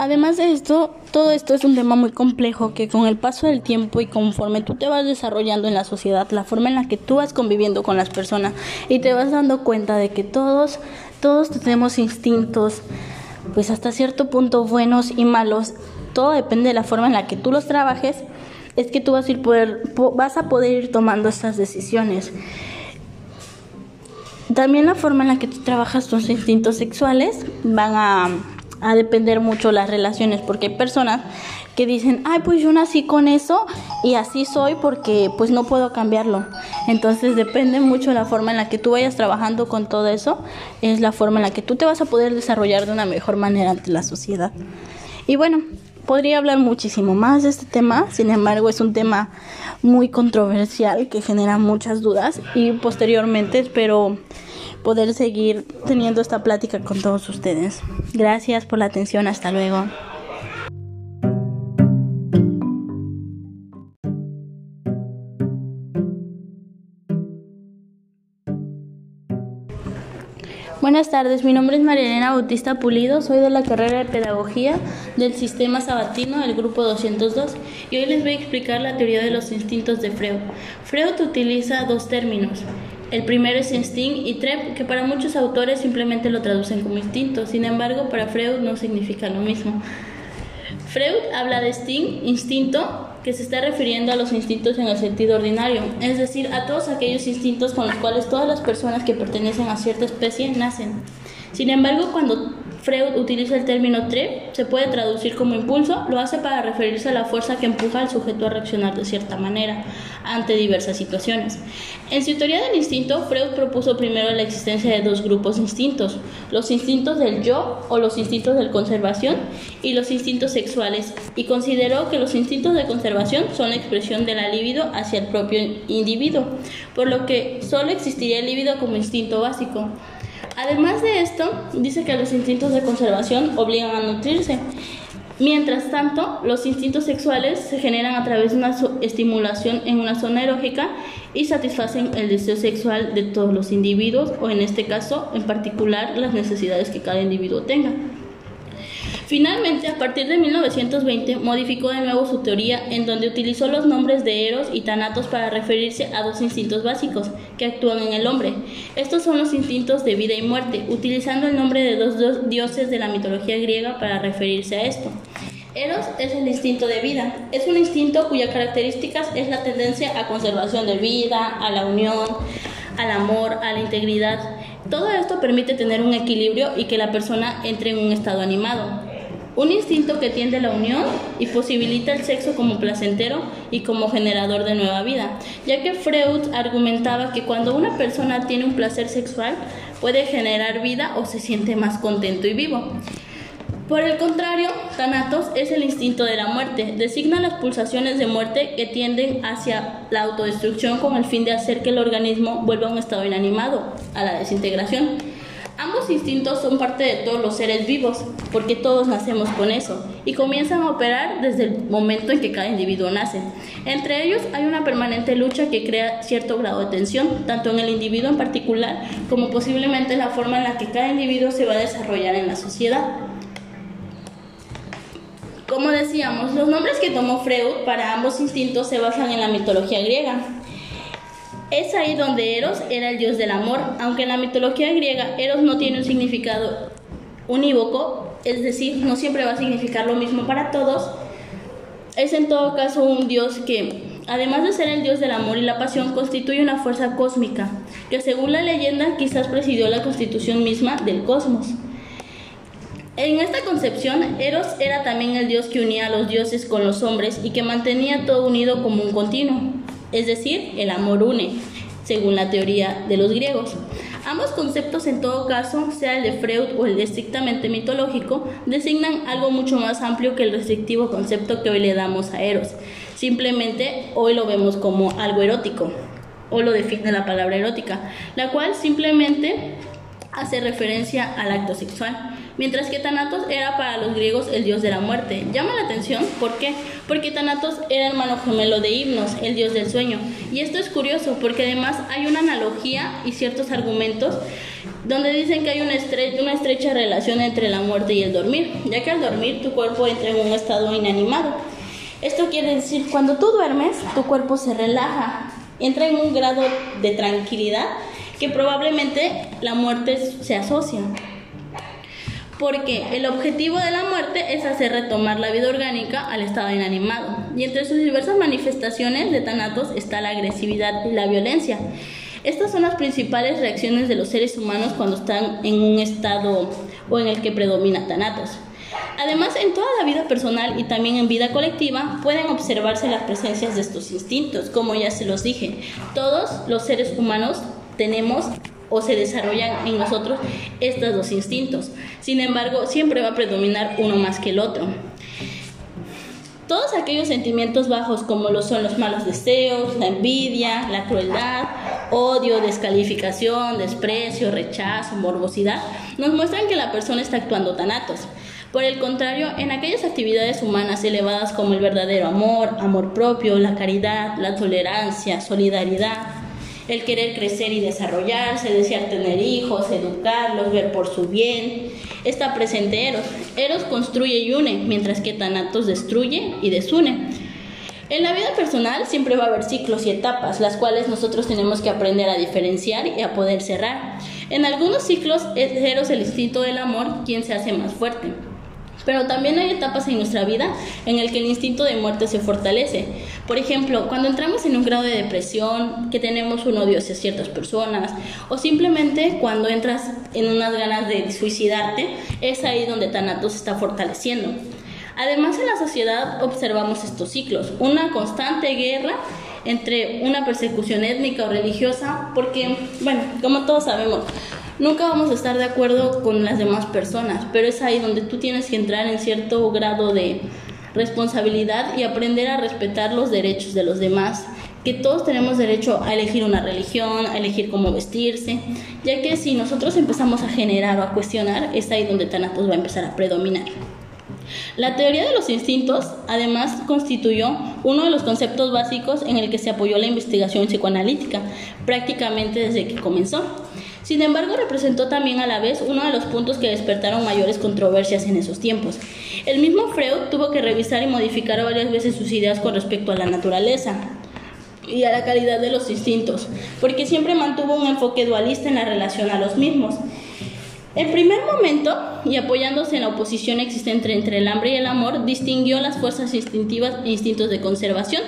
Además de esto, todo esto es un tema muy complejo que con el paso del tiempo y conforme tú te vas desarrollando en la sociedad, la forma en la que tú vas conviviendo con las personas y te vas dando cuenta de que todos, todos tenemos instintos, pues hasta cierto punto buenos y malos, todo depende de la forma en la que tú los trabajes, es que tú vas a, ir poder, vas a poder ir tomando estas decisiones. También la forma en la que tú trabajas tus instintos sexuales van a a depender mucho las relaciones, porque hay personas que dicen, ay, pues yo nací con eso y así soy porque pues no puedo cambiarlo. Entonces depende mucho la forma en la que tú vayas trabajando con todo eso, es la forma en la que tú te vas a poder desarrollar de una mejor manera ante la sociedad. Y bueno, podría hablar muchísimo más de este tema, sin embargo es un tema muy controversial que genera muchas dudas y posteriormente espero poder seguir teniendo esta plática con todos ustedes. Gracias por la atención, hasta luego. Buenas tardes, mi nombre es María Bautista Pulido, soy de la carrera de Pedagogía del Sistema Sabatino del Grupo 202 y hoy les voy a explicar la teoría de los instintos de Freud. Freud utiliza dos términos, el primero es instinct y trep, que para muchos autores simplemente lo traducen como instinto, sin embargo para Freud no significa lo mismo. Freud habla de instinto, que se está refiriendo a los instintos en el sentido ordinario, es decir, a todos aquellos instintos con los cuales todas las personas que pertenecen a cierta especie nacen. Sin embargo, cuando Freud utiliza el término trep, se puede traducir como impulso, lo hace para referirse a la fuerza que empuja al sujeto a reaccionar de cierta manera ante diversas situaciones. En su teoría del instinto, Freud propuso primero la existencia de dos grupos instintos, los instintos del yo o los instintos de conservación y los instintos sexuales, y consideró que los instintos de conservación son la expresión de la libido hacia el propio individuo, por lo que solo existiría el libido como instinto básico. Además de esto, dice que los instintos de conservación obligan a nutrirse. Mientras tanto, los instintos sexuales se generan a través de una estimulación en una zona erógena y satisfacen el deseo sexual de todos los individuos o en este caso en particular las necesidades que cada individuo tenga. Finalmente, a partir de 1920, modificó de nuevo su teoría en donde utilizó los nombres de Eros y Thanatos para referirse a dos instintos básicos que actúan en el hombre. Estos son los instintos de vida y muerte, utilizando el nombre de dos dioses de la mitología griega para referirse a esto. Eros es el instinto de vida. Es un instinto cuya característica es la tendencia a conservación de vida, a la unión, al amor, a la integridad. Todo esto permite tener un equilibrio y que la persona entre en un estado animado un instinto que tiende a la unión y posibilita el sexo como placentero y como generador de nueva vida, ya que Freud argumentaba que cuando una persona tiene un placer sexual puede generar vida o se siente más contento y vivo. Por el contrario, Thanatos es el instinto de la muerte, designa las pulsaciones de muerte que tienden hacia la autodestrucción con el fin de hacer que el organismo vuelva a un estado inanimado, a la desintegración. Ambos instintos son parte de todos los seres vivos, porque todos nacemos con eso, y comienzan a operar desde el momento en que cada individuo nace. Entre ellos hay una permanente lucha que crea cierto grado de tensión, tanto en el individuo en particular como posiblemente en la forma en la que cada individuo se va a desarrollar en la sociedad. Como decíamos, los nombres que tomó Freud para ambos instintos se basan en la mitología griega. Es ahí donde Eros era el dios del amor, aunque en la mitología griega Eros no tiene un significado unívoco, es decir, no siempre va a significar lo mismo para todos. Es en todo caso un dios que, además de ser el dios del amor y la pasión, constituye una fuerza cósmica, que según la leyenda quizás presidió la constitución misma del cosmos. En esta concepción, Eros era también el dios que unía a los dioses con los hombres y que mantenía todo unido como un continuo es decir, el amor une, según la teoría de los griegos. Ambos conceptos, en todo caso, sea el de Freud o el de estrictamente mitológico, designan algo mucho más amplio que el restrictivo concepto que hoy le damos a Eros. Simplemente hoy lo vemos como algo erótico, o lo define la palabra erótica, la cual simplemente hace referencia al acto sexual mientras que Thanatos era para los griegos el dios de la muerte. Llama la atención, ¿por qué? Porque Thanatos era hermano gemelo de Himnos, el dios del sueño. Y esto es curioso porque además hay una analogía y ciertos argumentos donde dicen que hay una, una estrecha relación entre la muerte y el dormir, ya que al dormir tu cuerpo entra en un estado inanimado. Esto quiere decir, cuando tú duermes, tu cuerpo se relaja, entra en un grado de tranquilidad que probablemente la muerte se asocia porque el objetivo de la muerte es hacer retomar la vida orgánica al estado inanimado. Y entre sus diversas manifestaciones de Thanatos está la agresividad y la violencia. Estas son las principales reacciones de los seres humanos cuando están en un estado o en el que predomina Thanatos. Además, en toda la vida personal y también en vida colectiva pueden observarse las presencias de estos instintos, como ya se los dije. Todos los seres humanos tenemos o se desarrollan en nosotros estos dos instintos. Sin embargo, siempre va a predominar uno más que el otro. Todos aquellos sentimientos bajos como lo son los malos deseos, la envidia, la crueldad, odio, descalificación, desprecio, rechazo, morbosidad, nos muestran que la persona está actuando tanatos. Por el contrario, en aquellas actividades humanas elevadas como el verdadero amor, amor propio, la caridad, la tolerancia, solidaridad, el querer crecer y desarrollarse, desear tener hijos, educarlos, ver por su bien. Está presente Eros. Eros construye y une, mientras que Thanatos destruye y desune. En la vida personal siempre va a haber ciclos y etapas, las cuales nosotros tenemos que aprender a diferenciar y a poder cerrar. En algunos ciclos es Eros el instinto del amor quien se hace más fuerte. Pero también hay etapas en nuestra vida en el que el instinto de muerte se fortalece. Por ejemplo, cuando entramos en un grado de depresión, que tenemos un odio hacia ciertas personas, o simplemente cuando entras en unas ganas de suicidarte, es ahí donde Thanatos se está fortaleciendo. Además, en la sociedad observamos estos ciclos, una constante guerra entre una persecución étnica o religiosa, porque, bueno, como todos sabemos, Nunca vamos a estar de acuerdo con las demás personas, pero es ahí donde tú tienes que entrar en cierto grado de responsabilidad y aprender a respetar los derechos de los demás, que todos tenemos derecho a elegir una religión, a elegir cómo vestirse, ya que si nosotros empezamos a generar o a cuestionar, es ahí donde Thanatos va a empezar a predominar. La teoría de los instintos, además, constituyó uno de los conceptos básicos en el que se apoyó la investigación psicoanalítica, prácticamente desde que comenzó. Sin embargo, representó también a la vez uno de los puntos que despertaron mayores controversias en esos tiempos. El mismo Freud tuvo que revisar y modificar varias veces sus ideas con respecto a la naturaleza y a la calidad de los instintos, porque siempre mantuvo un enfoque dualista en la relación a los mismos. En primer momento, y apoyándose en la oposición existente entre el hambre y el amor, distinguió las fuerzas instintivas e instintos de conservación,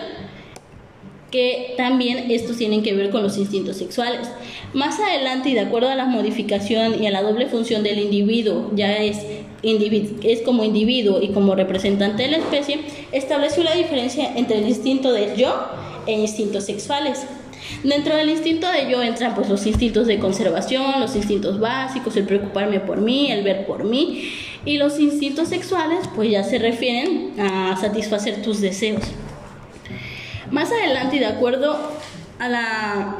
que también estos tienen que ver con los instintos sexuales. Más adelante, y de acuerdo a la modificación y a la doble función del individuo, ya es, es como individuo y como representante de la especie, estableció la diferencia entre el instinto del yo e instintos sexuales. Dentro del instinto de yo entran pues los instintos de conservación, los instintos básicos, el preocuparme por mí, el ver por mí, y los instintos sexuales pues ya se refieren a satisfacer tus deseos. Más adelante, y de acuerdo a la,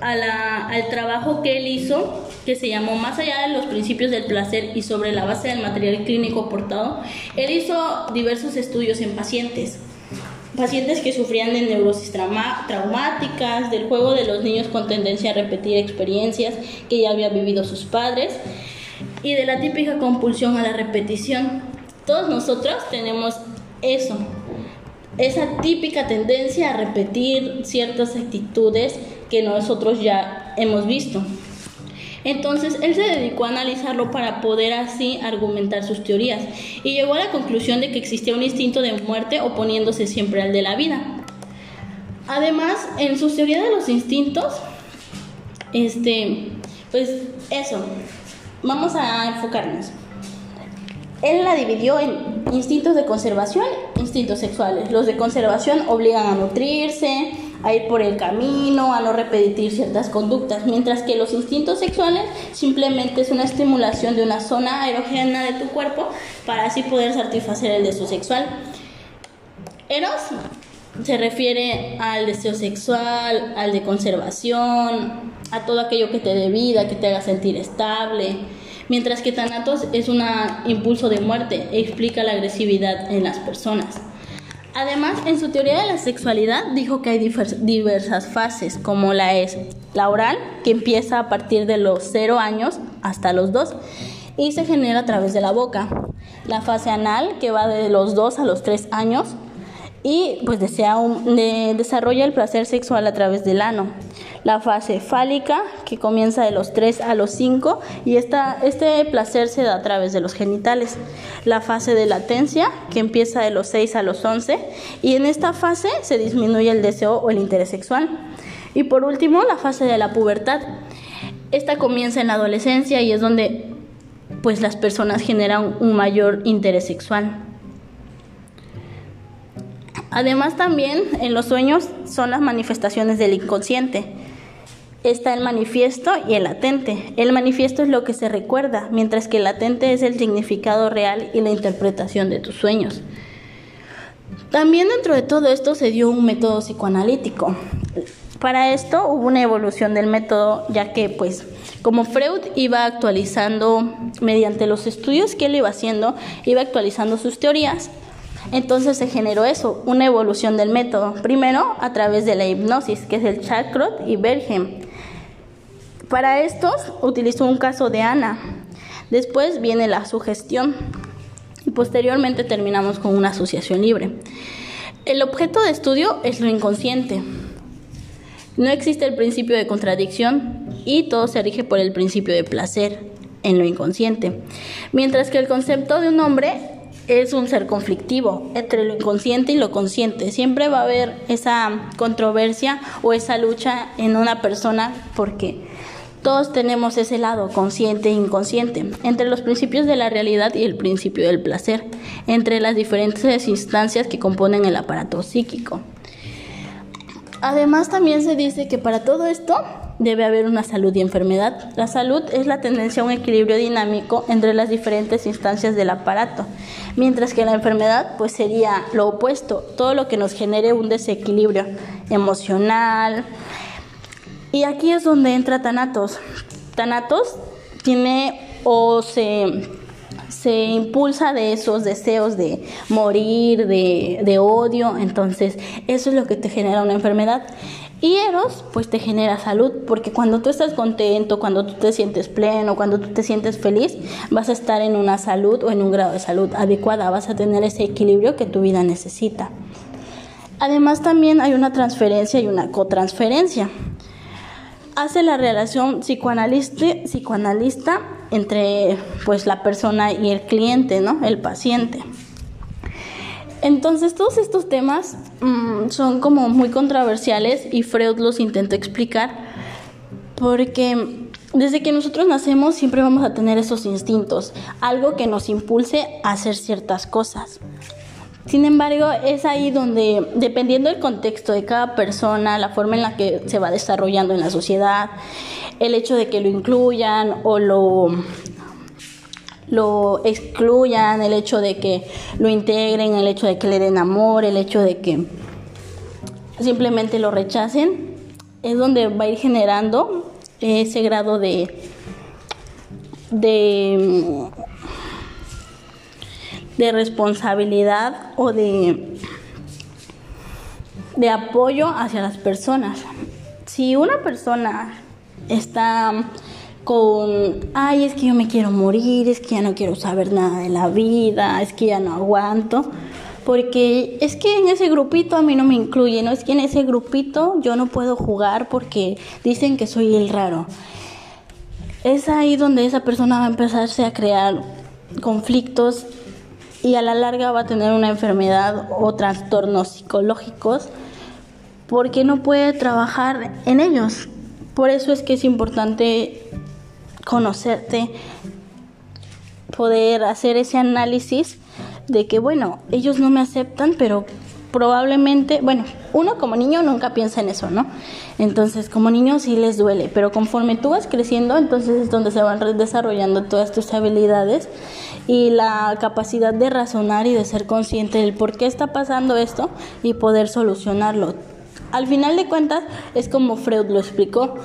al trabajo que él hizo, que se llamó Más allá de los principios del placer y sobre la base del material clínico aportado, él hizo diversos estudios en pacientes. Pacientes que sufrían de neurosis traumáticas, del juego de los niños con tendencia a repetir experiencias que ya habían vivido sus padres y de la típica compulsión a la repetición. Todos nosotros tenemos eso, esa típica tendencia a repetir ciertas actitudes que nosotros ya hemos visto. Entonces él se dedicó a analizarlo para poder así argumentar sus teorías y llegó a la conclusión de que existía un instinto de muerte oponiéndose siempre al de la vida. Además, en su teoría de los instintos, este, pues eso, vamos a enfocarnos. Él la dividió en instintos de conservación instintos sexuales. Los de conservación obligan a nutrirse, a ir por el camino, a no repetir ciertas conductas, mientras que los instintos sexuales simplemente es una estimulación de una zona erógena de tu cuerpo para así poder satisfacer el deseo sexual. Eros se refiere al deseo sexual, al de conservación, a todo aquello que te dé vida, que te haga sentir estable, mientras que Thanatos es un impulso de muerte e explica la agresividad en las personas. Además, en su teoría de la sexualidad dijo que hay diversas fases, como la oral, que empieza a partir de los 0 años hasta los 2 y se genera a través de la boca. La fase anal, que va de los 2 a los 3 años y pues desarrolla el placer sexual a través del ano la fase fálica, que comienza de los 3 a los 5 y esta, este placer se da a través de los genitales. La fase de latencia, que empieza de los 6 a los 11 y en esta fase se disminuye el deseo o el interés sexual. Y por último, la fase de la pubertad. Esta comienza en la adolescencia y es donde pues las personas generan un mayor interés sexual. Además también en los sueños son las manifestaciones del inconsciente está el manifiesto y el latente. El manifiesto es lo que se recuerda, mientras que el latente es el significado real y la interpretación de tus sueños. También dentro de todo esto se dio un método psicoanalítico. Para esto hubo una evolución del método, ya que pues como Freud iba actualizando mediante los estudios que él iba haciendo, iba actualizando sus teorías, entonces se generó eso, una evolución del método. Primero a través de la hipnosis, que es el Chakrot y Bergem. Para estos utilizó un caso de Ana. Después viene la sugestión y posteriormente terminamos con una asociación libre. El objeto de estudio es lo inconsciente. No existe el principio de contradicción y todo se rige por el principio de placer en lo inconsciente. Mientras que el concepto de un hombre es un ser conflictivo entre lo inconsciente y lo consciente. Siempre va a haber esa controversia o esa lucha en una persona porque todos tenemos ese lado consciente e inconsciente, entre los principios de la realidad y el principio del placer, entre las diferentes instancias que componen el aparato psíquico. Además también se dice que para todo esto debe haber una salud y enfermedad. La salud es la tendencia a un equilibrio dinámico entre las diferentes instancias del aparato, mientras que la enfermedad pues sería lo opuesto, todo lo que nos genere un desequilibrio emocional, y aquí es donde entra Thanatos. Thanatos tiene o se, se impulsa de esos deseos de morir, de, de odio, entonces eso es lo que te genera una enfermedad. Y Eros, pues te genera salud, porque cuando tú estás contento, cuando tú te sientes pleno, cuando tú te sientes feliz, vas a estar en una salud o en un grado de salud adecuada, vas a tener ese equilibrio que tu vida necesita. Además también hay una transferencia y una cotransferencia hace la relación psicoanalista, psicoanalista entre pues la persona y el cliente, ¿no? El paciente. Entonces todos estos temas mm, son como muy controversiales y Freud los intentó explicar porque desde que nosotros nacemos siempre vamos a tener esos instintos, algo que nos impulse a hacer ciertas cosas. Sin embargo, es ahí donde, dependiendo del contexto de cada persona, la forma en la que se va desarrollando en la sociedad, el hecho de que lo incluyan o lo, lo excluyan, el hecho de que lo integren, el hecho de que le den amor, el hecho de que simplemente lo rechacen, es donde va a ir generando ese grado de, de de responsabilidad o de, de apoyo hacia las personas. Si una persona está con, ay, es que yo me quiero morir, es que ya no quiero saber nada de la vida, es que ya no aguanto, porque es que en ese grupito a mí no me incluye, no es que en ese grupito yo no puedo jugar porque dicen que soy el raro. Es ahí donde esa persona va a empezarse a crear conflictos y a la larga va a tener una enfermedad o trastornos psicológicos porque no puede trabajar en ellos. Por eso es que es importante conocerte, poder hacer ese análisis de que, bueno, ellos no me aceptan, pero probablemente, bueno, uno como niño nunca piensa en eso, ¿no? Entonces, como niño sí les duele, pero conforme tú vas creciendo, entonces es donde se van desarrollando todas tus habilidades y la capacidad de razonar y de ser consciente del por qué está pasando esto y poder solucionarlo. Al final de cuentas, es como Freud lo explicó.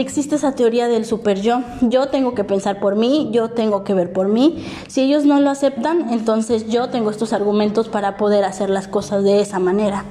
Existe esa teoría del super yo. Yo tengo que pensar por mí, yo tengo que ver por mí. Si ellos no lo aceptan, entonces yo tengo estos argumentos para poder hacer las cosas de esa manera.